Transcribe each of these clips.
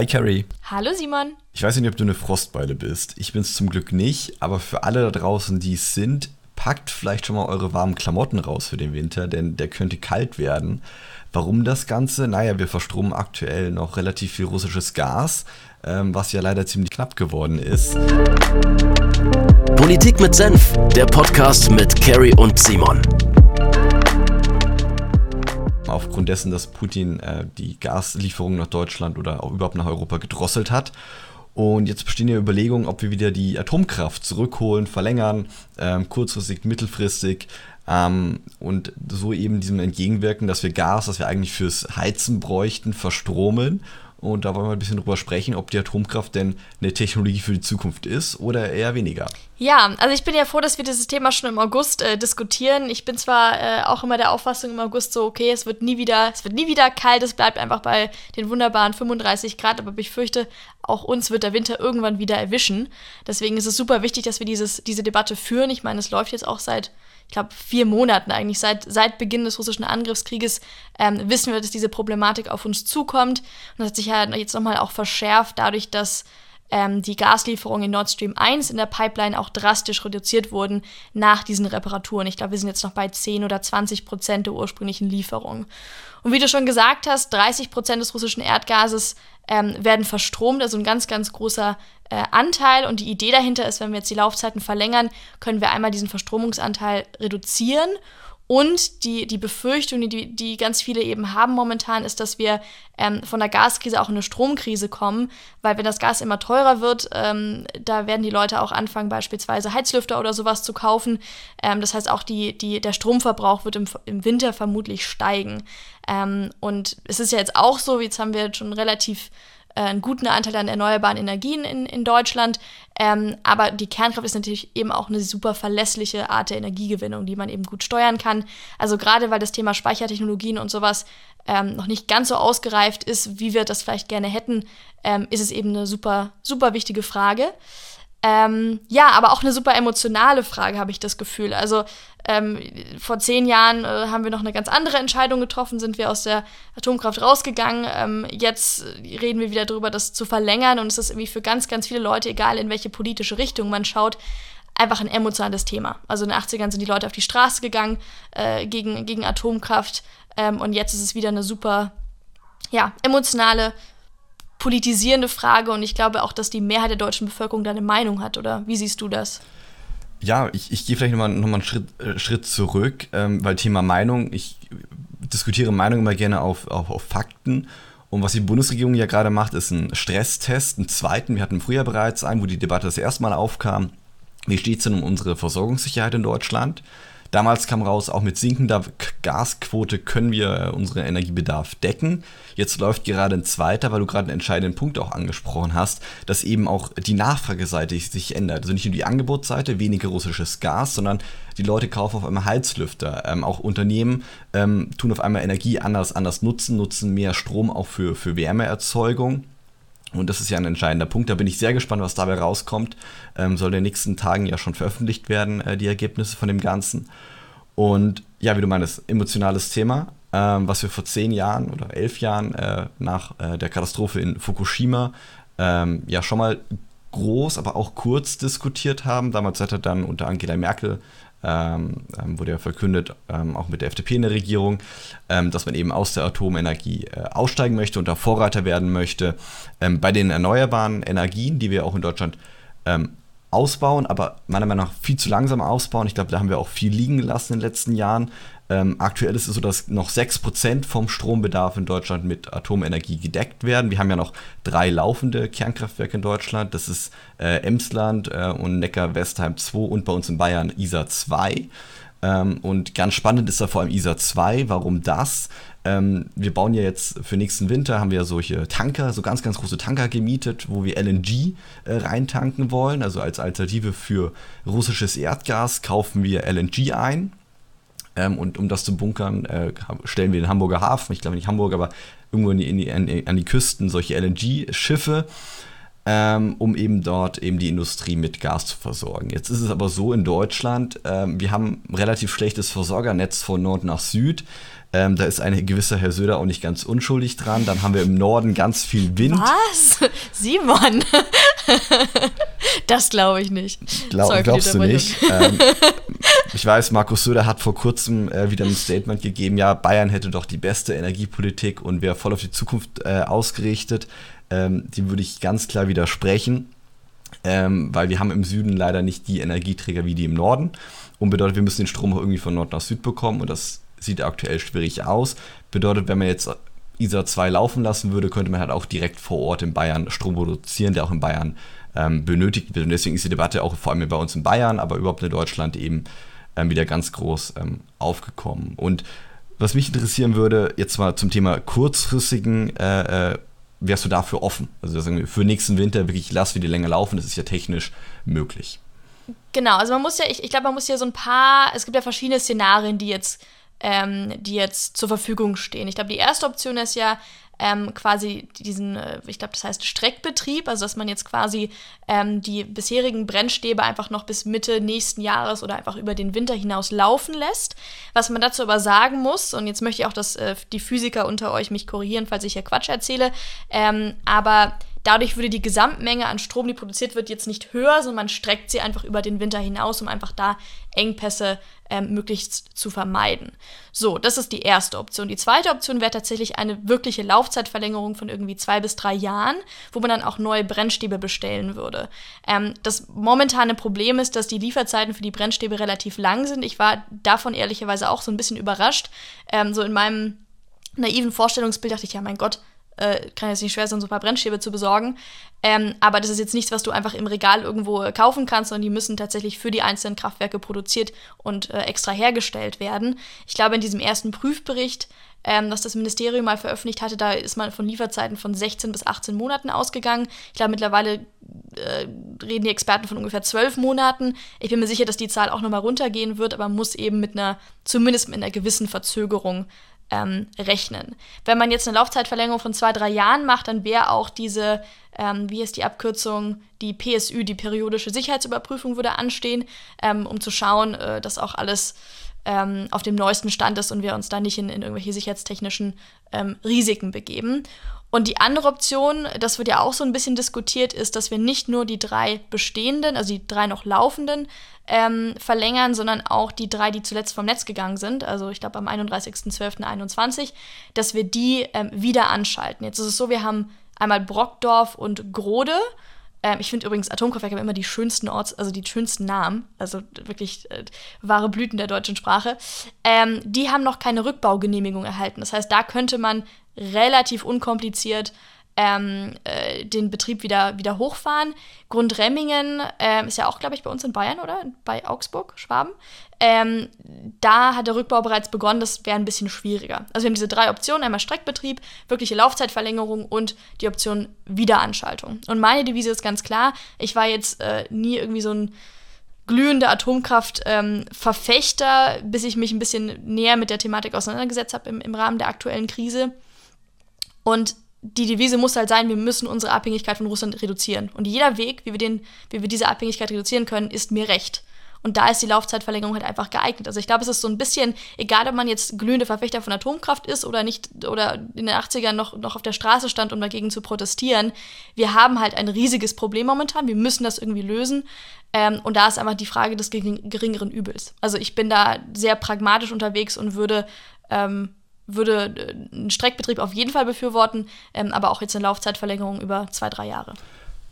Hi Carrie. Hallo Simon. Ich weiß nicht, ob du eine Frostbeule bist. Ich bin es zum Glück nicht, aber für alle da draußen, die es sind, packt vielleicht schon mal eure warmen Klamotten raus für den Winter, denn der könnte kalt werden. Warum das Ganze? Naja, wir verstromen aktuell noch relativ viel russisches Gas, ähm, was ja leider ziemlich knapp geworden ist. Politik mit Senf, der Podcast mit Carrie und Simon aufgrund dessen, dass Putin äh, die Gaslieferungen nach Deutschland oder auch überhaupt nach Europa gedrosselt hat. Und jetzt bestehen ja Überlegungen, ob wir wieder die Atomkraft zurückholen, verlängern, ähm, kurzfristig, mittelfristig ähm, und so eben diesem entgegenwirken, dass wir Gas, das wir eigentlich fürs Heizen bräuchten, verstromen und da wollen wir ein bisschen drüber sprechen, ob die Atomkraft denn eine Technologie für die Zukunft ist oder eher weniger. Ja, also ich bin ja froh, dass wir dieses Thema schon im August äh, diskutieren. Ich bin zwar äh, auch immer der Auffassung im August so, okay, es wird nie wieder, es wird nie wieder kalt, es bleibt einfach bei den wunderbaren 35 Grad, aber ich fürchte, auch uns wird der Winter irgendwann wieder erwischen. Deswegen ist es super wichtig, dass wir dieses, diese Debatte führen. Ich meine, es läuft jetzt auch seit ich glaube, vier Monaten eigentlich, seit, seit Beginn des russischen Angriffskrieges, ähm, wissen wir, dass diese Problematik auf uns zukommt. Und das hat sich ja jetzt nochmal auch verschärft, dadurch, dass ähm, die Gaslieferungen in Nord Stream 1 in der Pipeline auch drastisch reduziert wurden nach diesen Reparaturen. Ich glaube, wir sind jetzt noch bei 10 oder 20 Prozent der ursprünglichen Lieferungen. Und wie du schon gesagt hast, 30 Prozent des russischen Erdgases ähm, werden verstromt, also ein ganz, ganz großer äh, Anteil. Und die Idee dahinter ist, wenn wir jetzt die Laufzeiten verlängern, können wir einmal diesen Verstromungsanteil reduzieren und die, die Befürchtung, die, die ganz viele eben haben momentan, ist, dass wir ähm, von der Gaskrise auch in eine Stromkrise kommen, weil wenn das Gas immer teurer wird, ähm, da werden die Leute auch anfangen, beispielsweise Heizlüfter oder sowas zu kaufen. Ähm, das heißt, auch die, die, der Stromverbrauch wird im, im Winter vermutlich steigen. Ähm, und es ist ja jetzt auch so, jetzt haben wir schon relativ äh, einen guten Anteil an erneuerbaren Energien in, in Deutschland. Ähm, aber die Kernkraft ist natürlich eben auch eine super verlässliche Art der Energiegewinnung, die man eben gut steuern kann. Also gerade weil das Thema Speichertechnologien und sowas ähm, noch nicht ganz so ausgereift ist, wie wir das vielleicht gerne hätten, ähm, ist es eben eine super, super wichtige Frage. Ähm, ja, aber auch eine super emotionale Frage, habe ich das Gefühl. Also ähm, vor zehn Jahren äh, haben wir noch eine ganz andere Entscheidung getroffen, sind wir aus der Atomkraft rausgegangen. Ähm, jetzt reden wir wieder darüber, das zu verlängern. Und es ist irgendwie für ganz, ganz viele Leute, egal in welche politische Richtung man schaut, einfach ein emotionales Thema. Also in den 80ern sind die Leute auf die Straße gegangen äh, gegen, gegen Atomkraft. Ähm, und jetzt ist es wieder eine super ja, emotionale politisierende Frage und ich glaube auch, dass die Mehrheit der deutschen Bevölkerung da eine Meinung hat, oder wie siehst du das? Ja, ich, ich gehe vielleicht nochmal noch mal einen Schritt, äh, Schritt zurück, ähm, weil Thema Meinung, ich diskutiere Meinung immer gerne auf, auf, auf Fakten. Und was die Bundesregierung ja gerade macht, ist ein Stresstest, einen zweiten. Wir hatten im Frühjahr bereits einen, wo die Debatte das erste Mal aufkam. Wie steht es denn um unsere Versorgungssicherheit in Deutschland? Damals kam raus, auch mit sinkender Gasquote können wir äh, unseren Energiebedarf decken. Jetzt läuft gerade ein zweiter, weil du gerade einen entscheidenden Punkt auch angesprochen hast, dass eben auch die Nachfrageseite sich ändert. Also nicht nur die Angebotsseite, weniger russisches Gas, sondern die Leute kaufen auf einmal Heizlüfter. Ähm, auch Unternehmen ähm, tun auf einmal Energie anders, anders nutzen, nutzen mehr Strom auch für, für Wärmeerzeugung. Und das ist ja ein entscheidender Punkt. Da bin ich sehr gespannt, was dabei rauskommt. Ähm, soll in den nächsten Tagen ja schon veröffentlicht werden, äh, die Ergebnisse von dem Ganzen. Und ja, wie du meinst, emotionales Thema, ähm, was wir vor zehn Jahren oder elf Jahren äh, nach äh, der Katastrophe in Fukushima ähm, ja schon mal groß, aber auch kurz diskutiert haben. Damals hat er dann unter Angela Merkel ähm, ähm, wurde ja verkündet, ähm, auch mit der FDP in der Regierung, ähm, dass man eben aus der Atomenergie äh, aussteigen möchte und da Vorreiter werden möchte ähm, bei den erneuerbaren Energien, die wir auch in Deutschland ähm, ausbauen, aber meiner Meinung nach viel zu langsam ausbauen. Ich glaube, da haben wir auch viel liegen gelassen in den letzten Jahren. Ähm, aktuell ist es so, dass noch 6% vom Strombedarf in Deutschland mit Atomenergie gedeckt werden. Wir haben ja noch drei laufende Kernkraftwerke in Deutschland. Das ist äh, Emsland äh, und Neckar-Westheim 2 und bei uns in Bayern ISA 2. Ähm, und ganz spannend ist da vor allem ISA 2. Warum das? Ähm, wir bauen ja jetzt für nächsten Winter, haben wir ja solche Tanker, so ganz, ganz große Tanker gemietet, wo wir LNG äh, reintanken wollen. Also als Alternative für russisches Erdgas kaufen wir LNG ein. Ähm, und um das zu bunkern, äh, stellen wir den Hamburger Hafen, ich glaube nicht Hamburg, aber irgendwo in die, in die, an, die, an die Küsten solche LNG-Schiffe ähm, um eben dort eben die Industrie mit Gas zu versorgen. Jetzt ist es aber so in Deutschland, ähm, wir haben ein relativ schlechtes Versorgernetz von Nord nach Süd. Ähm, da ist ein gewisser Herr Söder auch nicht ganz unschuldig dran. Dann haben wir im Norden ganz viel Wind. Was? Simon? das glaube ich nicht. Glaub, Sorry glaubst du nicht? Ähm, ich weiß, Markus Söder hat vor kurzem äh, wieder ein Statement gegeben, ja, Bayern hätte doch die beste Energiepolitik und wäre voll auf die Zukunft äh, ausgerichtet. Ähm, dem würde ich ganz klar widersprechen, ähm, weil wir haben im Süden leider nicht die Energieträger wie die im Norden. Und bedeutet, wir müssen den Strom auch irgendwie von Nord nach Süd bekommen und das sieht aktuell schwierig aus. Bedeutet, wenn man jetzt ISA 2 laufen lassen würde, könnte man halt auch direkt vor Ort in Bayern Strom produzieren, der auch in Bayern ähm, benötigt wird. Und deswegen ist die Debatte auch vor allem bei uns in Bayern, aber überhaupt in Deutschland eben ähm, wieder ganz groß ähm, aufgekommen. Und was mich interessieren würde, jetzt mal zum Thema kurzfristigen, äh, äh, wärst du dafür offen? Also für nächsten Winter wirklich, lass wir die länger laufen, das ist ja technisch möglich. Genau, also man muss ja, ich, ich glaube, man muss ja so ein paar, es gibt ja verschiedene Szenarien, die jetzt, ähm, die jetzt zur Verfügung stehen. Ich glaube, die erste Option ist ja, ähm, quasi diesen, äh, ich glaube, das heißt Streckbetrieb, also dass man jetzt quasi ähm, die bisherigen Brennstäbe einfach noch bis Mitte nächsten Jahres oder einfach über den Winter hinaus laufen lässt. Was man dazu aber sagen muss, und jetzt möchte ich auch, dass äh, die Physiker unter euch mich korrigieren, falls ich hier Quatsch erzähle, ähm, aber Dadurch würde die Gesamtmenge an Strom, die produziert wird, jetzt nicht höher, sondern man streckt sie einfach über den Winter hinaus, um einfach da Engpässe ähm, möglichst zu vermeiden. So, das ist die erste Option. Die zweite Option wäre tatsächlich eine wirkliche Laufzeitverlängerung von irgendwie zwei bis drei Jahren, wo man dann auch neue Brennstäbe bestellen würde. Ähm, das momentane Problem ist, dass die Lieferzeiten für die Brennstäbe relativ lang sind. Ich war davon ehrlicherweise auch so ein bisschen überrascht. Ähm, so in meinem naiven Vorstellungsbild dachte ich, ja, mein Gott, äh, kann jetzt nicht schwer sein, so ein paar Brennstäbe zu besorgen. Ähm, aber das ist jetzt nichts, was du einfach im Regal irgendwo äh, kaufen kannst, sondern die müssen tatsächlich für die einzelnen Kraftwerke produziert und äh, extra hergestellt werden. Ich glaube, in diesem ersten Prüfbericht, ähm, das das Ministerium mal veröffentlicht hatte, da ist man von Lieferzeiten von 16 bis 18 Monaten ausgegangen. Ich glaube, mittlerweile äh, reden die Experten von ungefähr 12 Monaten. Ich bin mir sicher, dass die Zahl auch nochmal runtergehen wird, aber muss eben mit einer, zumindest mit einer gewissen Verzögerung ähm, rechnen. Wenn man jetzt eine Laufzeitverlängerung von zwei, drei Jahren macht, dann wäre auch diese, ähm, wie ist die Abkürzung, die PSÜ, die periodische Sicherheitsüberprüfung würde anstehen, ähm, um zu schauen, äh, dass auch alles ähm, auf dem neuesten Stand ist und wir uns da nicht in, in irgendwelche sicherheitstechnischen ähm, Risiken begeben. Und die andere Option, das wird ja auch so ein bisschen diskutiert, ist, dass wir nicht nur die drei bestehenden, also die drei noch laufenden ähm, verlängern, sondern auch die drei, die zuletzt vom Netz gegangen sind, also ich glaube am 31.12.21, dass wir die ähm, wieder anschalten. Jetzt ist es so, wir haben einmal Brockdorf und Grode. Ähm, ich finde übrigens, Atomkraftwerke haben immer die schönsten Orts, also die schönsten Namen, also wirklich äh, wahre Blüten der deutschen Sprache. Ähm, die haben noch keine Rückbaugenehmigung erhalten. Das heißt, da könnte man relativ unkompliziert ähm, äh, den Betrieb wieder, wieder hochfahren. Grundremmingen ähm, ist ja auch, glaube ich, bei uns in Bayern, oder? Bei Augsburg, Schwaben. Ähm, da hat der Rückbau bereits begonnen, das wäre ein bisschen schwieriger. Also wir haben diese drei Optionen, einmal Streckbetrieb, wirkliche Laufzeitverlängerung und die Option Wiederanschaltung. Und meine Devise ist ganz klar, ich war jetzt äh, nie irgendwie so ein glühender Atomkraft-Verfechter, ähm, bis ich mich ein bisschen näher mit der Thematik auseinandergesetzt habe im, im Rahmen der aktuellen Krise. Und die Devise muss halt sein, wir müssen unsere Abhängigkeit von Russland reduzieren. Und jeder Weg, wie wir, den, wie wir diese Abhängigkeit reduzieren können, ist mir recht. Und da ist die Laufzeitverlängerung halt einfach geeignet. Also ich glaube, es ist so ein bisschen, egal ob man jetzt glühende Verfechter von Atomkraft ist oder nicht, oder in den 80ern noch, noch auf der Straße stand, um dagegen zu protestieren, wir haben halt ein riesiges Problem momentan. Wir müssen das irgendwie lösen. Ähm, und da ist einfach die Frage des geringeren Übels. Also ich bin da sehr pragmatisch unterwegs und würde ähm, würde äh, einen Streckbetrieb auf jeden Fall befürworten, ähm, aber auch jetzt eine Laufzeitverlängerung über zwei, drei Jahre.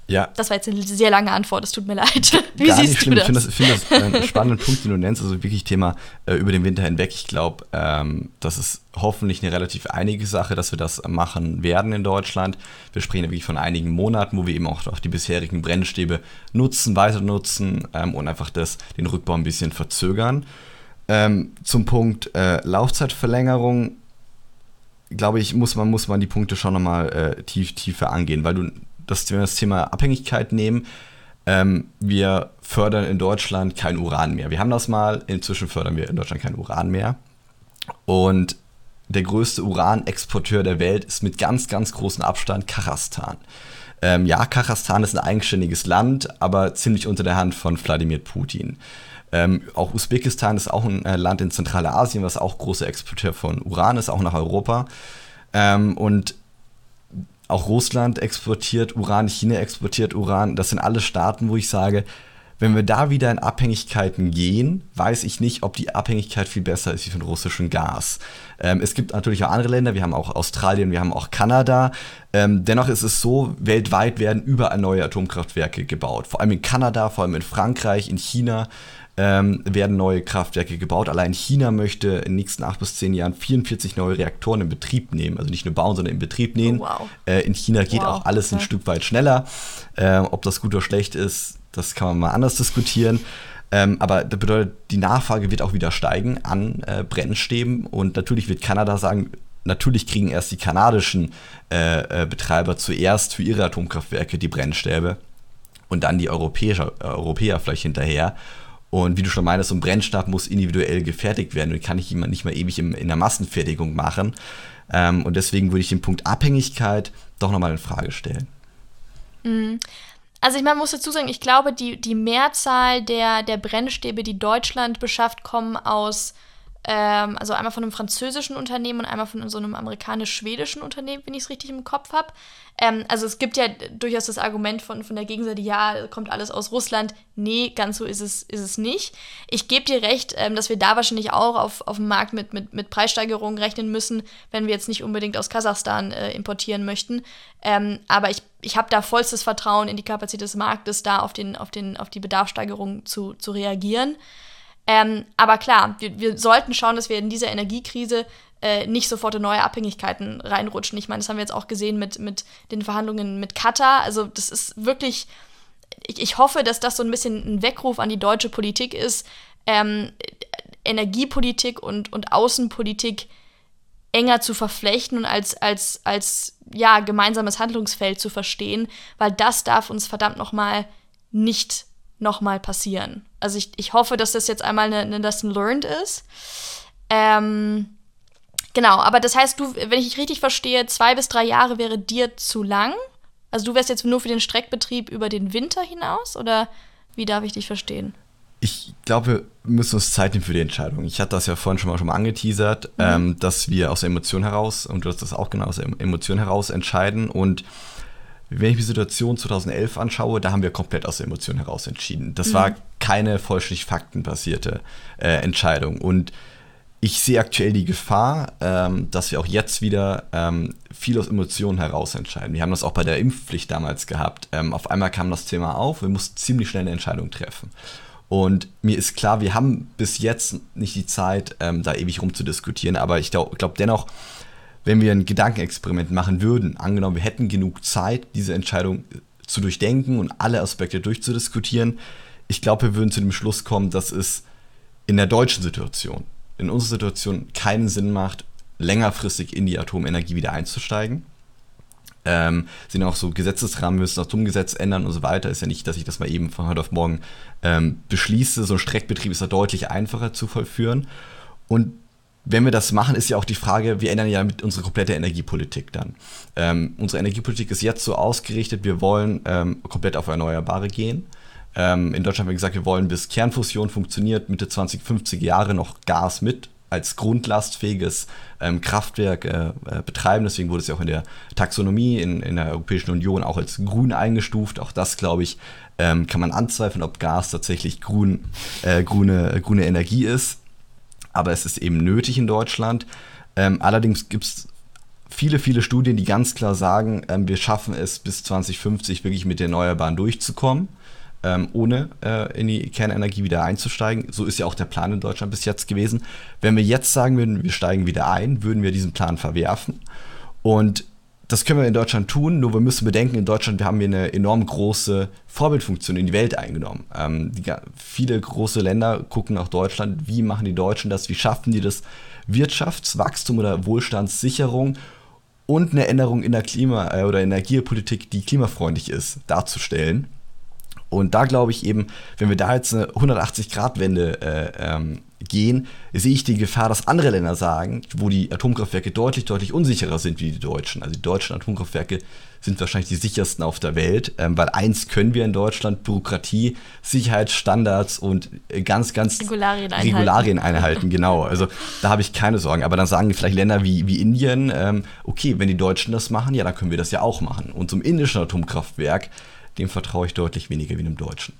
Ja. Das war jetzt eine sehr lange Antwort, es tut mir leid. Wie Gar siehst nicht schlimm. du das? Ich finde das, find das einen spannenden Punkt, den du nennst, also wirklich Thema äh, über den Winter hinweg. Ich glaube, ähm, das ist hoffentlich eine relativ einige Sache, dass wir das machen werden in Deutschland. Wir sprechen ja wirklich von einigen Monaten, wo wir eben auch, auch die bisherigen Brennstäbe nutzen, weiter nutzen ähm, und einfach das, den Rückbau ein bisschen verzögern. Ähm, zum Punkt äh, Laufzeitverlängerung glaube ich, muss man, muss man die Punkte schon nochmal äh, tief, tiefer angehen, weil du das, wenn wir das Thema Abhängigkeit nehmen, ähm, wir fördern in Deutschland kein Uran mehr. Wir haben das mal, inzwischen fördern wir in Deutschland kein Uran mehr. Und der größte Uranexporteur der Welt ist mit ganz, ganz großem Abstand Kasachstan. Ähm, ja, Kasachstan ist ein eigenständiges Land, aber ziemlich unter der Hand von Wladimir Putin. Ähm, auch Usbekistan ist auch ein äh, Land in Zentralasien, was auch großer Exporteur von Uran ist, auch nach Europa. Ähm, und auch Russland exportiert Uran, China exportiert Uran. Das sind alle Staaten, wo ich sage, wenn wir da wieder in Abhängigkeiten gehen, weiß ich nicht, ob die Abhängigkeit viel besser ist wie von russischem Gas. Ähm, es gibt natürlich auch andere Länder, wir haben auch Australien, wir haben auch Kanada. Ähm, dennoch ist es so, weltweit werden überall neue Atomkraftwerke gebaut. Vor allem in Kanada, vor allem in Frankreich, in China ähm, werden neue Kraftwerke gebaut. Allein China möchte in den nächsten acht bis zehn Jahren 44 neue Reaktoren in Betrieb nehmen. Also nicht nur bauen, sondern in Betrieb nehmen. Oh, wow. äh, in China geht wow, auch alles ein Stück weit schneller. Äh, ob das gut oder schlecht ist, das kann man mal anders diskutieren. Ähm, aber das bedeutet, die Nachfrage wird auch wieder steigen an äh, Brennstäben. Und natürlich wird Kanada sagen, natürlich kriegen erst die kanadischen äh, äh, Betreiber zuerst für ihre Atomkraftwerke die Brennstäbe und dann die Europäer, äh, Europäer vielleicht hinterher. Und wie du schon meinst, so ein Brennstab muss individuell gefertigt werden und kann ich jemand nicht mal ewig im, in der Massenfertigung machen. Ähm, und deswegen würde ich den Punkt Abhängigkeit doch nochmal in Frage stellen. Mhm. Also ich meine, muss dazu sagen, ich glaube, die, die Mehrzahl der, der Brennstäbe, die Deutschland beschafft, kommen aus ähm, also einmal von einem französischen Unternehmen und einmal von so einem amerikanisch-schwedischen Unternehmen, wenn ich es richtig im Kopf habe. Ähm, also es gibt ja durchaus das Argument von, von der Gegenseite, ja, kommt alles aus Russland. Nee, ganz so ist es, ist es nicht. Ich gebe dir recht, ähm, dass wir da wahrscheinlich auch auf, auf dem Markt mit, mit, mit Preissteigerungen rechnen müssen, wenn wir jetzt nicht unbedingt aus Kasachstan äh, importieren möchten. Ähm, aber ich, ich habe da vollstes Vertrauen in die Kapazität des Marktes, da auf, den, auf, den, auf die Bedarfssteigerung zu, zu reagieren. Ähm, aber klar, wir, wir, sollten schauen, dass wir in dieser Energiekrise äh, nicht sofort in neue Abhängigkeiten reinrutschen. Ich meine, das haben wir jetzt auch gesehen mit, mit den Verhandlungen mit Katar. Also das ist wirklich, ich, ich hoffe, dass das so ein bisschen ein Weckruf an die deutsche Politik ist, ähm, Energiepolitik und, und Außenpolitik enger zu verflechten und als, als, als ja, gemeinsames Handlungsfeld zu verstehen, weil das darf uns verdammt nochmal nicht nochmal passieren. Also ich, ich hoffe, dass das jetzt einmal eine, eine Lesson learned ist. Ähm, genau, aber das heißt, du, wenn ich dich richtig verstehe, zwei bis drei Jahre wäre dir zu lang. Also du wärst jetzt nur für den Streckbetrieb über den Winter hinaus oder wie darf ich dich verstehen? Ich glaube, wir müssen uns Zeit nehmen für die Entscheidung. Ich hatte das ja vorhin schon mal, schon mal angeteasert, mhm. ähm, dass wir aus der Emotion heraus, und du hast das auch genau aus der Emotion heraus entscheiden und wenn ich die Situation 2011 anschaue, da haben wir komplett aus der Emotion heraus entschieden. Das mhm. war keine vollständig faktenbasierte äh, Entscheidung. Und ich sehe aktuell die Gefahr, ähm, dass wir auch jetzt wieder ähm, viel aus Emotionen heraus entscheiden. Wir haben das auch bei der Impfpflicht damals gehabt. Ähm, auf einmal kam das Thema auf, wir mussten ziemlich schnell eine Entscheidung treffen. Und mir ist klar, wir haben bis jetzt nicht die Zeit, ähm, da ewig rumzudiskutieren, aber ich glaube glaub dennoch, wenn wir ein Gedankenexperiment machen würden, angenommen, wir hätten genug Zeit, diese Entscheidung zu durchdenken und alle Aspekte durchzudiskutieren, ich glaube, wir würden zu dem Schluss kommen, dass es in der deutschen Situation, in unserer Situation keinen Sinn macht, längerfristig in die Atomenergie wieder einzusteigen. Ähm, sind auch so Gesetzesrahmen, müssen das Atomgesetz ändern und so weiter. Ist ja nicht, dass ich das mal eben von heute auf morgen ähm, beschließe. So ein Streckbetrieb ist da deutlich einfacher zu vollführen. Und wenn wir das machen, ist ja auch die Frage, wir ändern ja mit unserer komplette Energiepolitik dann. Ähm, unsere Energiepolitik ist jetzt so ausgerichtet, wir wollen ähm, komplett auf Erneuerbare gehen. Ähm, in Deutschland haben wir gesagt, wir wollen bis Kernfusion funktioniert, Mitte 2050 Jahre noch Gas mit als grundlastfähiges ähm, Kraftwerk äh, äh, betreiben. Deswegen wurde es ja auch in der Taxonomie in, in der Europäischen Union auch als grün eingestuft. Auch das, glaube ich, ähm, kann man anzweifeln, ob Gas tatsächlich grün, äh, grüne, grüne Energie ist aber es ist eben nötig in Deutschland. Ähm, allerdings gibt es viele, viele Studien, die ganz klar sagen, ähm, wir schaffen es bis 2050 wirklich mit den Erneuerbaren durchzukommen, ähm, ohne äh, in die Kernenergie wieder einzusteigen. So ist ja auch der Plan in Deutschland bis jetzt gewesen. Wenn wir jetzt sagen würden, wir steigen wieder ein, würden wir diesen Plan verwerfen. Und das können wir in Deutschland tun, nur wir müssen bedenken, in Deutschland wir haben wir eine enorm große Vorbildfunktion in die Welt eingenommen. Ähm, die, viele große Länder gucken nach Deutschland, wie machen die Deutschen das, wie schaffen die das, Wirtschaftswachstum oder Wohlstandssicherung und eine Änderung in der Klima- äh, oder Energiepolitik, die klimafreundlich ist, darzustellen. Und da glaube ich eben, wenn wir da jetzt eine 180-Grad-Wende äh, ähm, gehen, sehe ich die Gefahr, dass andere Länder sagen, wo die Atomkraftwerke deutlich, deutlich unsicherer sind wie die deutschen. Also die deutschen Atomkraftwerke sind wahrscheinlich die sichersten auf der Welt, ähm, weil eins können wir in Deutschland, Bürokratie, Sicherheitsstandards und äh, ganz, ganz Regularien einhalten. Regularien einhalten, genau. Also da habe ich keine Sorgen. Aber dann sagen vielleicht Länder wie, wie Indien, ähm, okay, wenn die Deutschen das machen, ja, dann können wir das ja auch machen. Und zum indischen Atomkraftwerk, dem vertraue ich deutlich weniger wie dem deutschen.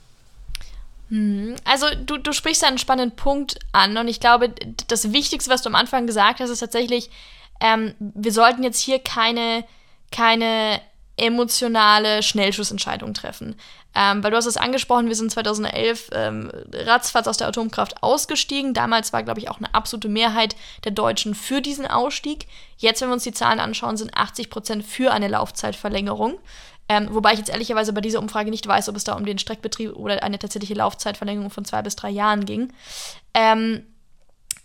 Mhm. Also du, du sprichst einen spannenden Punkt an und ich glaube, das Wichtigste, was du am Anfang gesagt hast, ist tatsächlich, ähm, wir sollten jetzt hier keine, keine emotionale Schnellschussentscheidung treffen. Ähm, weil du hast es angesprochen, wir sind 2011 ähm, ratzfatz aus der Atomkraft ausgestiegen. Damals war, glaube ich, auch eine absolute Mehrheit der Deutschen für diesen Ausstieg. Jetzt, wenn wir uns die Zahlen anschauen, sind 80 Prozent für eine Laufzeitverlängerung. Ähm, wobei ich jetzt ehrlicherweise bei dieser Umfrage nicht weiß, ob es da um den Streckbetrieb oder eine tatsächliche Laufzeitverlängerung von zwei bis drei Jahren ging. Ähm,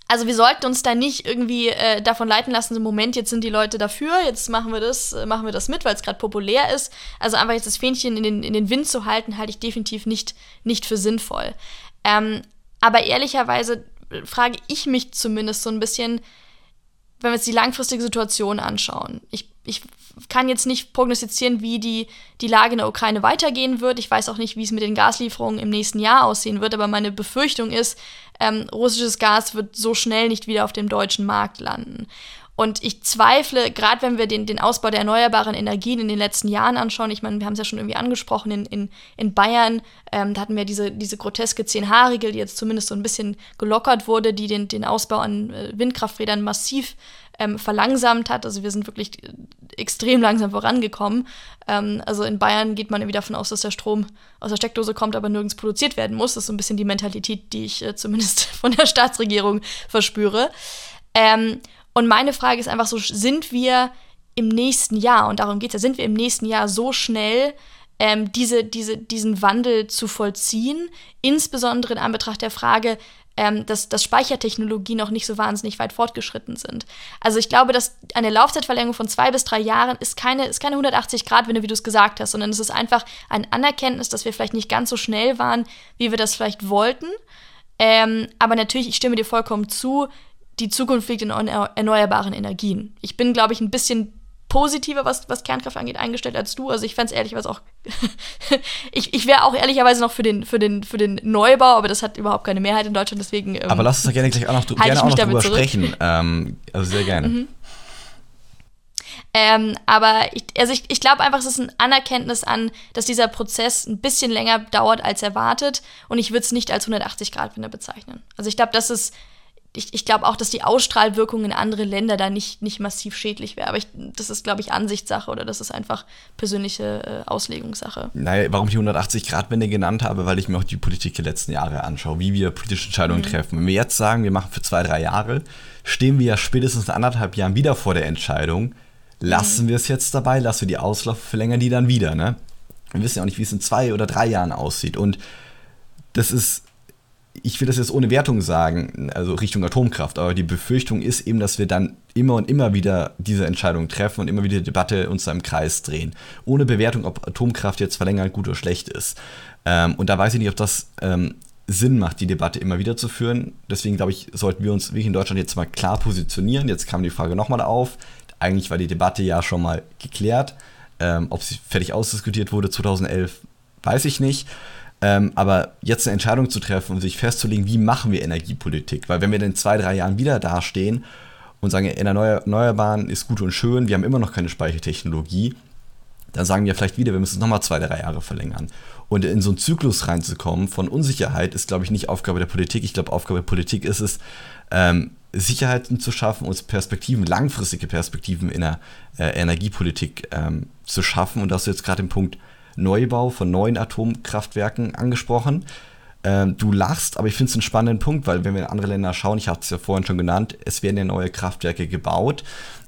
also wir sollten uns da nicht irgendwie äh, davon leiten lassen, so Moment, jetzt sind die Leute dafür, jetzt machen wir das, äh, machen wir das mit, weil es gerade populär ist. Also einfach jetzt das Fähnchen in den, in den Wind zu halten, halte ich definitiv nicht, nicht für sinnvoll. Ähm, aber ehrlicherweise frage ich mich zumindest so ein bisschen, wenn wir uns die langfristige Situation anschauen. Ich, ich kann jetzt nicht prognostizieren, wie die, die Lage in der Ukraine weitergehen wird. Ich weiß auch nicht, wie es mit den Gaslieferungen im nächsten Jahr aussehen wird, aber meine Befürchtung ist, ähm, russisches Gas wird so schnell nicht wieder auf dem deutschen Markt landen. Und ich zweifle, gerade wenn wir den, den Ausbau der erneuerbaren Energien in den letzten Jahren anschauen, ich meine, wir haben es ja schon irgendwie angesprochen, in, in, in Bayern, ähm, da hatten wir diese, diese groteske 10H-Regel, die jetzt zumindest so ein bisschen gelockert wurde, die den, den Ausbau an äh, Windkrafträdern massiv ähm, verlangsamt hat. Also wir sind wirklich äh, extrem langsam vorangekommen. Ähm, also in Bayern geht man irgendwie davon aus, dass der Strom aus der Steckdose kommt, aber nirgends produziert werden muss. Das ist so ein bisschen die Mentalität, die ich äh, zumindest von der Staatsregierung verspüre. Ähm, und meine Frage ist einfach so, sind wir im nächsten Jahr, und darum geht es ja, sind wir im nächsten Jahr so schnell, ähm, diese, diese, diesen Wandel zu vollziehen, insbesondere in Anbetracht der Frage, ähm, dass, dass Speichertechnologien noch nicht so wahnsinnig weit fortgeschritten sind. Also ich glaube, dass eine Laufzeitverlängerung von zwei bis drei Jahren ist keine, ist keine 180 Grad, wenn du, wie du es gesagt hast, sondern es ist einfach ein Anerkenntnis, dass wir vielleicht nicht ganz so schnell waren, wie wir das vielleicht wollten. Ähm, aber natürlich, ich stimme dir vollkommen zu, die Zukunft liegt in erneuerbaren Energien. Ich bin, glaube ich, ein bisschen positiver, was, was Kernkraft angeht, eingestellt als du. Also ich fände es ehrlicherweise auch. ich ich wäre auch ehrlicherweise noch für den, für, den, für den Neubau, aber das hat überhaupt keine Mehrheit in Deutschland, deswegen. Ähm, aber lass uns da gerne gleich auch noch, gerne auch noch drüber zurück. sprechen. Ähm, also sehr gerne. Mhm. Ähm, aber ich, also ich, ich glaube einfach, es ist ein Anerkenntnis an, dass dieser Prozess ein bisschen länger dauert als erwartet und ich würde es nicht als 180-Grad-Wende bezeichnen. Also ich glaube, das ist ich, ich glaube auch, dass die Ausstrahlwirkung in andere Länder da nicht, nicht massiv schädlich wäre. Aber ich, das ist, glaube ich, Ansichtssache oder das ist einfach persönliche äh, Auslegungssache. Naja, warum ich die 180-Grad-Wende genannt habe, weil ich mir auch die Politik der letzten Jahre anschaue, wie wir politische Entscheidungen mhm. treffen. Wenn wir jetzt sagen, wir machen für zwei, drei Jahre, stehen wir ja spätestens in anderthalb Jahren wieder vor der Entscheidung, lassen mhm. wir es jetzt dabei, lassen wir die Auslauf, verlängern die dann wieder, ne? Wir wissen ja auch nicht, wie es in zwei oder drei Jahren aussieht. Und das ist ich will das jetzt ohne Wertung sagen, also Richtung Atomkraft, aber die Befürchtung ist eben, dass wir dann immer und immer wieder diese Entscheidung treffen und immer wieder die Debatte uns da im Kreis drehen. Ohne Bewertung, ob Atomkraft jetzt verlängert gut oder schlecht ist. Ähm, und da weiß ich nicht, ob das ähm, Sinn macht, die Debatte immer wieder zu führen. Deswegen glaube ich, sollten wir uns wie in Deutschland jetzt mal klar positionieren. Jetzt kam die Frage nochmal auf. Eigentlich war die Debatte ja schon mal geklärt. Ähm, ob sie fertig ausdiskutiert wurde 2011, weiß ich nicht. Ähm, aber jetzt eine Entscheidung zu treffen und sich festzulegen, wie machen wir Energiepolitik? Weil wenn wir in zwei, drei Jahren wieder dastehen und sagen, in der Erneuerbaren ist gut und schön, wir haben immer noch keine Speichertechnologie, dann sagen wir vielleicht wieder, wir müssen es nochmal zwei, drei Jahre verlängern. Und in so einen Zyklus reinzukommen von Unsicherheit ist, glaube ich, nicht Aufgabe der Politik. Ich glaube, Aufgabe der Politik ist es, ähm, Sicherheiten zu schaffen, uns Perspektiven, langfristige Perspektiven in der äh, Energiepolitik ähm, zu schaffen. Und das ist jetzt gerade im Punkt Neubau von neuen Atomkraftwerken angesprochen. Ähm, du lachst, aber ich finde es einen spannenden Punkt, weil wenn wir in andere Länder schauen, ich hatte es ja vorhin schon genannt, es werden ja neue Kraftwerke gebaut.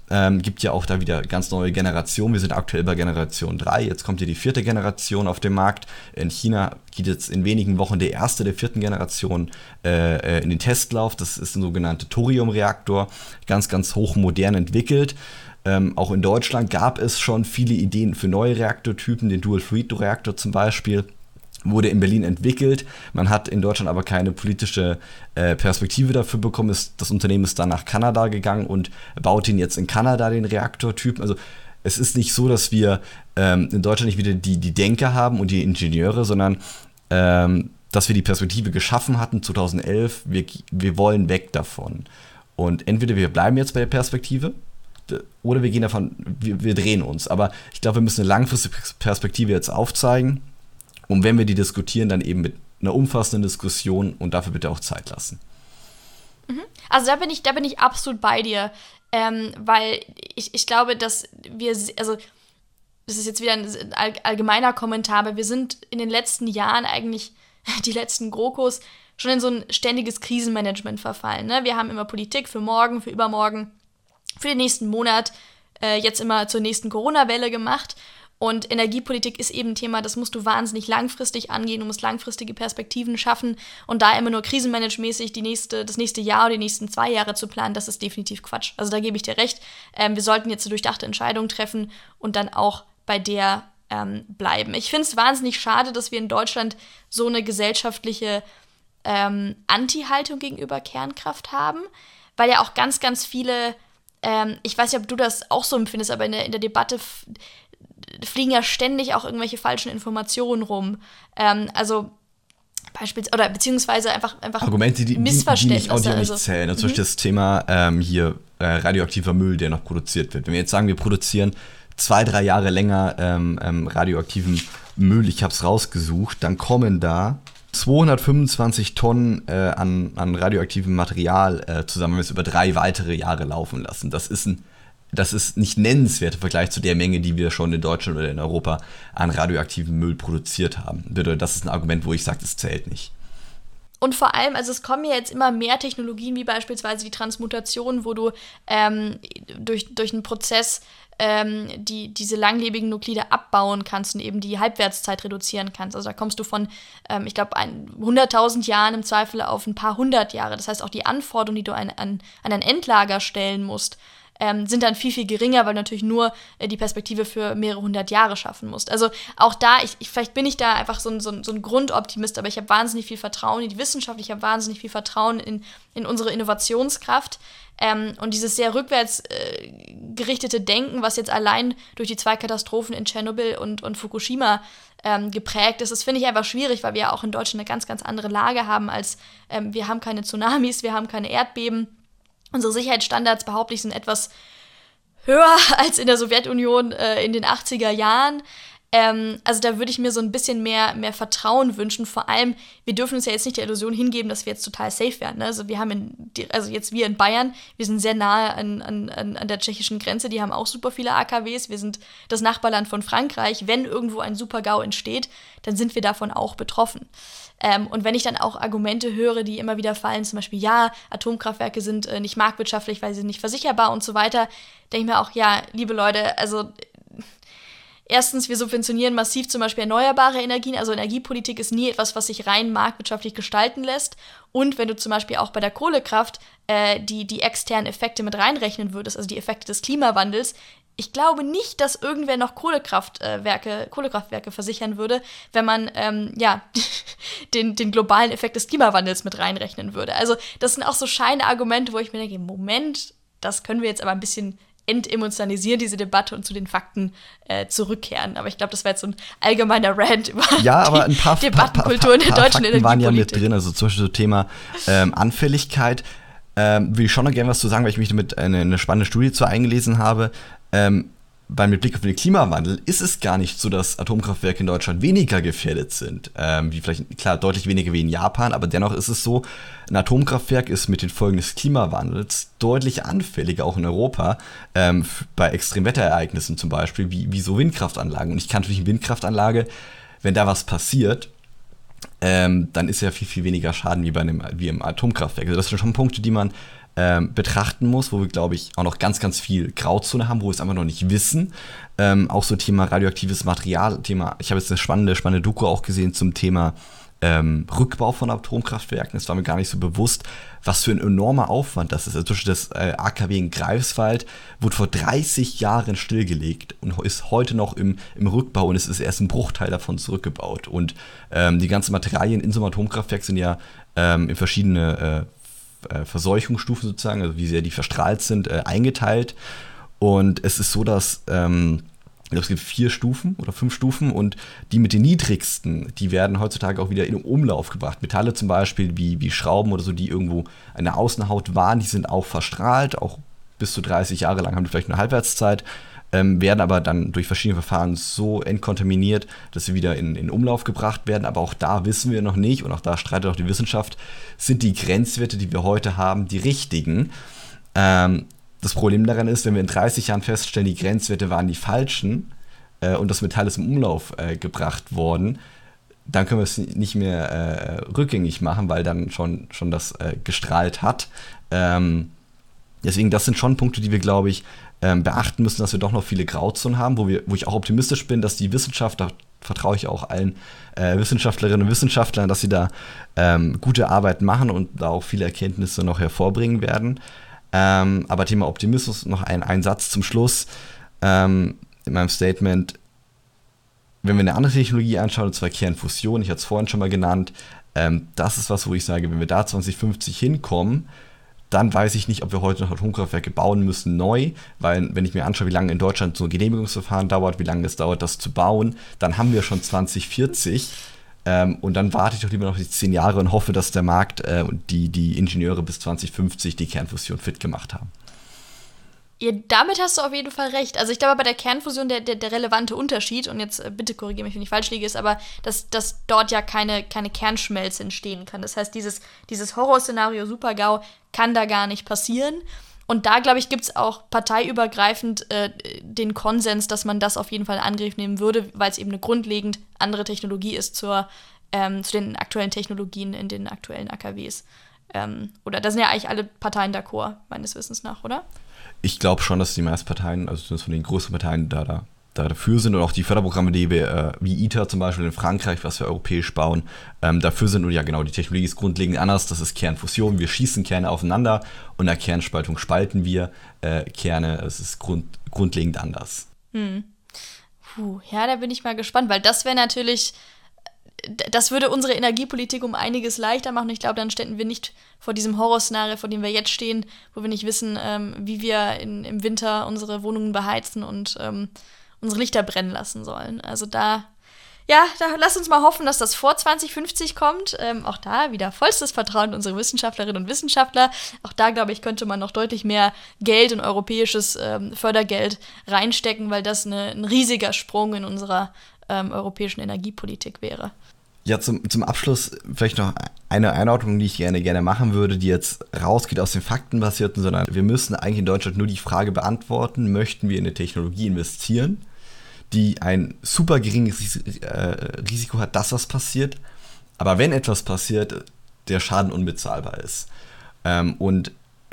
Ähm, gibt ja auch da wieder ganz neue Generationen. Wir sind aktuell bei Generation 3. Jetzt kommt ja die vierte Generation auf den Markt. In China geht jetzt in wenigen Wochen der erste der vierten Generation äh, äh in den Testlauf. Das ist ein sogenannter Thoriumreaktor, ganz, ganz hochmodern entwickelt. Ähm, auch in Deutschland gab es schon viele Ideen für neue Reaktortypen, den Dual-Fluid-Reaktor zum Beispiel. wurde in Berlin entwickelt. Man hat in Deutschland aber keine politische äh, Perspektive dafür bekommen. Ist, das Unternehmen ist dann nach Kanada gegangen und baut ihn jetzt in Kanada, den Reaktortypen. Also es ist nicht so, dass wir ähm, in Deutschland nicht wieder die, die Denker haben und die Ingenieure, sondern ähm, dass wir die Perspektive geschaffen hatten 2011. Wir, wir wollen weg davon. Und entweder wir bleiben jetzt bei der Perspektive oder wir gehen davon, wir, wir drehen uns. Aber ich glaube, wir müssen eine langfristige Perspektive jetzt aufzeigen und wenn wir die diskutieren, dann eben mit einer umfassenden Diskussion und dafür bitte auch Zeit lassen. Mhm. Also da bin ich, da bin ich absolut bei dir, ähm, weil ich, ich glaube, dass wir, also das ist jetzt wieder ein allgemeiner Kommentar, aber wir sind in den letzten Jahren eigentlich, die letzten GroKos, schon in so ein ständiges Krisenmanagement verfallen. Ne? Wir haben immer Politik für morgen, für übermorgen, für den nächsten Monat, äh, jetzt immer zur nächsten Corona-Welle gemacht. Und Energiepolitik ist eben ein Thema, das musst du wahnsinnig langfristig angehen, du musst langfristige Perspektiven schaffen. Und da immer nur krisenmanagemäßig die nächste, das nächste Jahr oder die nächsten zwei Jahre zu planen, das ist definitiv Quatsch. Also da gebe ich dir recht. Ähm, wir sollten jetzt eine durchdachte Entscheidung treffen und dann auch bei der ähm, bleiben. Ich finde es wahnsinnig schade, dass wir in Deutschland so eine gesellschaftliche ähm, Anti-Haltung gegenüber Kernkraft haben, weil ja auch ganz, ganz viele, ähm, ich weiß nicht, ob du das auch so empfindest, aber in der, in der Debatte fliegen ja ständig auch irgendwelche falschen Informationen rum. Ähm, also beispielsweise, oder beziehungsweise einfach, einfach Argumente, die, Missverständnisse. Die, die nicht, auch, die also, nicht zählen. Also mhm. Zum Beispiel das Thema ähm, hier äh, radioaktiver Müll, der noch produziert wird. Wenn wir jetzt sagen, wir produzieren zwei, drei Jahre länger ähm, ähm, radioaktiven Müll, ich habe es rausgesucht, dann kommen da 225 Tonnen äh, an, an radioaktivem Material äh, zusammen, über drei weitere Jahre laufen lassen. Das ist ein das ist nicht nennenswert im Vergleich zu der Menge, die wir schon in Deutschland oder in Europa an radioaktivem Müll produziert haben. Das ist ein Argument, wo ich sage, das zählt nicht. Und vor allem, also es kommen ja jetzt immer mehr Technologien, wie beispielsweise die Transmutation, wo du ähm, durch, durch einen Prozess ähm, die, diese langlebigen Nuklide abbauen kannst und eben die Halbwertszeit reduzieren kannst. Also da kommst du von, ähm, ich glaube, 100.000 Jahren im Zweifel auf ein paar hundert Jahre. Das heißt, auch die Anforderungen, die du an, an, an ein Endlager stellen musst, ähm, sind dann viel, viel geringer, weil du natürlich nur äh, die Perspektive für mehrere hundert Jahre schaffen musst. Also auch da, ich, ich, vielleicht bin ich da einfach so ein, so ein, so ein Grundoptimist, aber ich habe wahnsinnig viel Vertrauen in die Wissenschaft, ich habe wahnsinnig viel Vertrauen in, in unsere Innovationskraft. Ähm, und dieses sehr rückwärts äh, gerichtete Denken, was jetzt allein durch die zwei Katastrophen in Tschernobyl und, und Fukushima ähm, geprägt ist, das finde ich einfach schwierig, weil wir ja auch in Deutschland eine ganz, ganz andere Lage haben als ähm, wir haben keine Tsunamis, wir haben keine Erdbeben. Unsere Sicherheitsstandards, behaupte ich, sind etwas höher als in der Sowjetunion äh, in den 80er Jahren. Ähm, also da würde ich mir so ein bisschen mehr, mehr Vertrauen wünschen. Vor allem, wir dürfen uns ja jetzt nicht der Illusion hingeben, dass wir jetzt total safe werden. Ne? Also wir haben in, also jetzt wir in Bayern, wir sind sehr nahe an, an, an der tschechischen Grenze, die haben auch super viele AKWs. Wir sind das Nachbarland von Frankreich. Wenn irgendwo ein Super-GAU entsteht, dann sind wir davon auch betroffen. Ähm, und wenn ich dann auch Argumente höre, die immer wieder fallen, zum Beispiel, ja, Atomkraftwerke sind äh, nicht marktwirtschaftlich, weil sie nicht versicherbar und so weiter, denke ich mir auch, ja, liebe Leute, also Erstens, wir subventionieren massiv zum Beispiel erneuerbare Energien. Also Energiepolitik ist nie etwas, was sich rein marktwirtschaftlich gestalten lässt. Und wenn du zum Beispiel auch bei der Kohlekraft äh, die, die externen Effekte mit reinrechnen würdest, also die Effekte des Klimawandels, ich glaube nicht, dass irgendwer noch Kohlekraftwerke, Kohlekraftwerke versichern würde, wenn man ähm, ja, den, den globalen Effekt des Klimawandels mit reinrechnen würde. Also das sind auch so Scheinargumente, wo ich mir denke, Moment, das können wir jetzt aber ein bisschen entemotionalisieren, diese Debatte und zu den Fakten äh, zurückkehren. Aber ich glaube, das war jetzt so ein allgemeiner Rant über ja, aber ein paar, Debattenkultur in der deutschen Fakten waren ja mit drin, also zum Beispiel so Thema ähm, Anfälligkeit. Ähm, will ich schon noch gerne was zu sagen, weil ich mich damit eine, eine spannende Studie zu eingelesen habe. Ähm, weil mit Blick auf den Klimawandel ist es gar nicht so, dass Atomkraftwerke in Deutschland weniger gefährdet sind. Ähm, wie vielleicht, klar, deutlich weniger wie in Japan, aber dennoch ist es so, ein Atomkraftwerk ist mit den Folgen des Klimawandels deutlich anfälliger, auch in Europa, ähm, bei Extremwetterereignissen zum Beispiel, wie, wie so Windkraftanlagen. Und ich kann natürlich eine Windkraftanlage, wenn da was passiert, ähm, dann ist ja viel, viel weniger Schaden wie bei einem wie im Atomkraftwerk. Also das sind schon Punkte, die man ähm, betrachten muss, wo wir, glaube ich, auch noch ganz, ganz viel Grauzone haben, wo wir es einfach noch nicht wissen. Ähm, auch so Thema radioaktives Material, Thema, ich habe jetzt eine spannende, spannende Doku auch gesehen zum Thema ähm, Rückbau von Atomkraftwerken. Es war mir gar nicht so bewusst, was für ein enormer Aufwand das ist. Also das äh, AKW in Greifswald wurde vor 30 Jahren stillgelegt und ist heute noch im, im Rückbau und es ist erst ein Bruchteil davon zurückgebaut. Und ähm, die ganzen Materialien in so einem Atomkraftwerk sind ja ähm, in verschiedene äh, Verseuchungsstufen sozusagen, also wie sehr die verstrahlt sind, äh, eingeteilt. Und es ist so, dass ähm, ich glaube, es gibt vier Stufen oder fünf Stufen und die mit den niedrigsten, die werden heutzutage auch wieder in Umlauf gebracht. Metalle zum Beispiel wie, wie Schrauben oder so, die irgendwo eine Außenhaut waren, die sind auch verstrahlt, auch bis zu 30 Jahre lang haben die vielleicht eine Halbwertszeit, ähm, werden aber dann durch verschiedene Verfahren so entkontaminiert, dass sie wieder in, in Umlauf gebracht werden. Aber auch da wissen wir noch nicht, und auch da streitet auch die Wissenschaft, sind die Grenzwerte, die wir heute haben, die richtigen. Ähm, das Problem daran ist, wenn wir in 30 Jahren feststellen, die Grenzwerte waren die falschen äh, und das Metall ist im Umlauf äh, gebracht worden, dann können wir es nicht mehr äh, rückgängig machen, weil dann schon, schon das äh, gestrahlt hat. Ähm, deswegen, das sind schon Punkte, die wir, glaube ich, ähm, beachten müssen, dass wir doch noch viele Grauzonen haben, wo, wir, wo ich auch optimistisch bin, dass die Wissenschaft, da vertraue ich auch allen äh, Wissenschaftlerinnen und Wissenschaftlern, dass sie da ähm, gute Arbeit machen und da auch viele Erkenntnisse noch hervorbringen werden. Ähm, aber Thema Optimismus, noch ein, ein Satz zum Schluss ähm, in meinem Statement. Wenn wir eine andere Technologie anschauen, und zwar Kernfusion, ich hatte es vorhin schon mal genannt, ähm, das ist was, wo ich sage, wenn wir da 2050 hinkommen, dann weiß ich nicht, ob wir heute noch Atomkraftwerke bauen müssen neu, weil wenn ich mir anschaue, wie lange in Deutschland so ein Genehmigungsverfahren dauert, wie lange es dauert, das zu bauen, dann haben wir schon 2040 ähm, und dann warte ich doch lieber noch die zehn Jahre und hoffe, dass der Markt äh, und die, die Ingenieure bis 2050 die Kernfusion fit gemacht haben. Ja, damit hast du auf jeden Fall recht. Also ich glaube, bei der Kernfusion der, der, der relevante Unterschied, und jetzt äh, bitte korrigiere mich, wenn ich falsch liege, ist aber, dass, dass dort ja keine, keine Kernschmelze entstehen kann. Das heißt, dieses, dieses Horrorszenario Super-GAU kann da gar nicht passieren. Und da, glaube ich, gibt es auch parteiübergreifend äh, den Konsens, dass man das auf jeden Fall in Angriff nehmen würde, weil es eben eine grundlegend andere Technologie ist zur, ähm, zu den aktuellen Technologien in den aktuellen AKWs. Ähm, oder da sind ja eigentlich alle Parteien d'accord, meines Wissens nach, oder? Ich glaube schon, dass die meisten Parteien, also von den größeren Parteien, da, da da dafür sind und auch die Förderprogramme, die wir, äh, wie ITER zum Beispiel in Frankreich, was wir europäisch bauen, ähm, dafür sind. Und ja, genau, die Technologie ist grundlegend anders. Das ist Kernfusion. Wir schießen Kerne aufeinander und der Kernspaltung spalten wir äh, Kerne. Es ist grund, grundlegend anders. Hm. Puh, ja, da bin ich mal gespannt, weil das wäre natürlich, das würde unsere Energiepolitik um einiges leichter machen. Ich glaube, dann ständen wir nicht vor diesem Horrorszenario, vor dem wir jetzt stehen, wo wir nicht wissen, ähm, wie wir in, im Winter unsere Wohnungen beheizen und ähm, unsere Lichter brennen lassen sollen. Also da, ja, da lass uns mal hoffen, dass das vor 2050 kommt. Ähm, auch da wieder vollstes Vertrauen in unsere Wissenschaftlerinnen und Wissenschaftler. Auch da, glaube ich, könnte man noch deutlich mehr Geld und europäisches ähm, Fördergeld reinstecken, weil das eine, ein riesiger Sprung in unserer ähm, europäischen Energiepolitik wäre. Ja, zum, zum Abschluss vielleicht noch eine Einordnung, die ich gerne, gerne machen würde, die jetzt rausgeht aus den Faktenbasierten, sondern wir müssen eigentlich in Deutschland nur die Frage beantworten, möchten wir in eine Technologie investieren? die ein super geringes äh, Risiko hat, dass was passiert. Aber wenn etwas passiert, der Schaden unbezahlbar ist. Ähm, und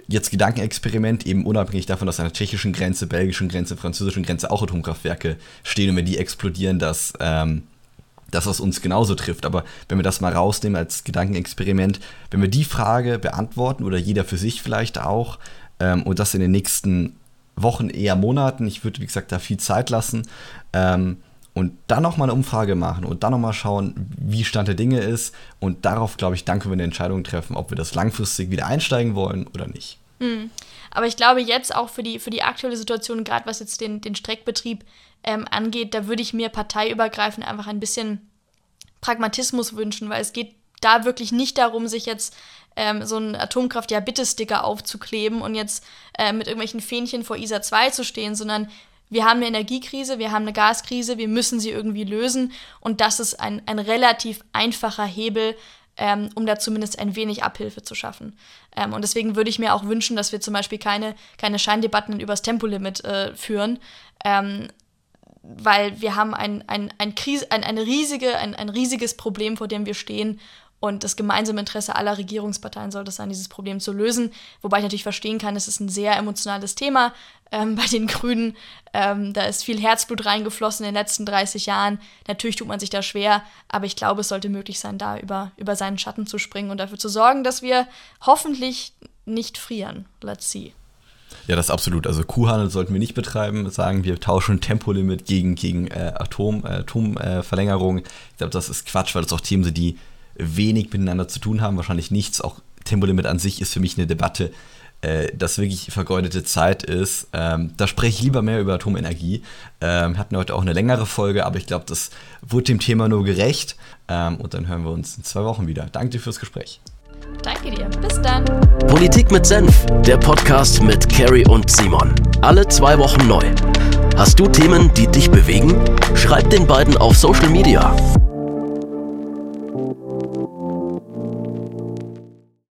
jetzt Gedankenexperiment, eben unabhängig davon, dass an der tschechischen Grenze, belgischen Grenze, französischen Grenze auch Atomkraftwerke stehen und wenn die explodieren, dass, ähm, dass das uns genauso trifft. Aber wenn wir das mal rausnehmen als Gedankenexperiment, wenn wir die Frage beantworten oder jeder für sich vielleicht auch ähm, und das in den nächsten Wochen, eher Monaten. Ich würde, wie gesagt, da viel Zeit lassen. Ähm, und dann nochmal eine Umfrage machen und dann nochmal schauen, wie Stand der Dinge ist. Und darauf, glaube ich, dann können wir eine Entscheidung treffen, ob wir das langfristig wieder einsteigen wollen oder nicht. Mhm. Aber ich glaube, jetzt auch für die, für die aktuelle Situation, gerade was jetzt den, den Streckbetrieb ähm, angeht, da würde ich mir parteiübergreifend einfach ein bisschen Pragmatismus wünschen, weil es geht da wirklich nicht darum, sich jetzt ähm, so einen Atomkraft-Ja-Bitte-Sticker aufzukleben und jetzt äh, mit irgendwelchen Fähnchen vor ISA 2 zu stehen, sondern wir haben eine Energiekrise, wir haben eine Gaskrise, wir müssen sie irgendwie lösen und das ist ein, ein relativ einfacher Hebel, ähm, um da zumindest ein wenig Abhilfe zu schaffen. Ähm, und deswegen würde ich mir auch wünschen, dass wir zum Beispiel keine, keine Scheindebatten übers Tempolimit äh, führen, ähm, weil wir haben ein, ein, ein, Krise, ein, eine riesige, ein, ein riesiges Problem, vor dem wir stehen Und das gemeinsame Interesse aller Regierungsparteien sollte es sein, dieses Problem zu lösen. Wobei ich natürlich verstehen kann, es ist ein sehr emotionales Thema ähm, bei den Grünen. Ähm, da ist viel Herzblut reingeflossen in den letzten 30 Jahren. Natürlich tut man sich da schwer, aber ich glaube, es sollte möglich sein, da über, über seinen Schatten zu springen und dafür zu sorgen, dass wir hoffentlich nicht frieren. Let's see. Ja, das ist absolut. Also Kuhhandel sollten wir nicht betreiben, sagen wir tauschen Tempolimit gegen, gegen äh, Atom, äh, Atomverlängerung. ich glaube, das ist Quatsch, weil das auch Themen sind, die wenig miteinander zu tun haben, wahrscheinlich nichts. Auch Tempolimit an sich ist für mich eine Debatte, äh, das wirklich vergeudete Zeit ist. Ähm, da spreche ich lieber mehr über Atomenergie. Ähm, hatten heute auch eine längere Folge, aber ich glaube, das wurde dem Thema nur gerecht. Ähm, und dann hören wir uns in zwei Wochen wieder. Danke dir fürs Gespräch. Danke dir. Bis dann. Politik mit Senf, der Podcast mit Carrie und Simon. Alle zwei Wochen neu. Hast du Themen, die dich bewegen? Schreib den beiden auf Social Media.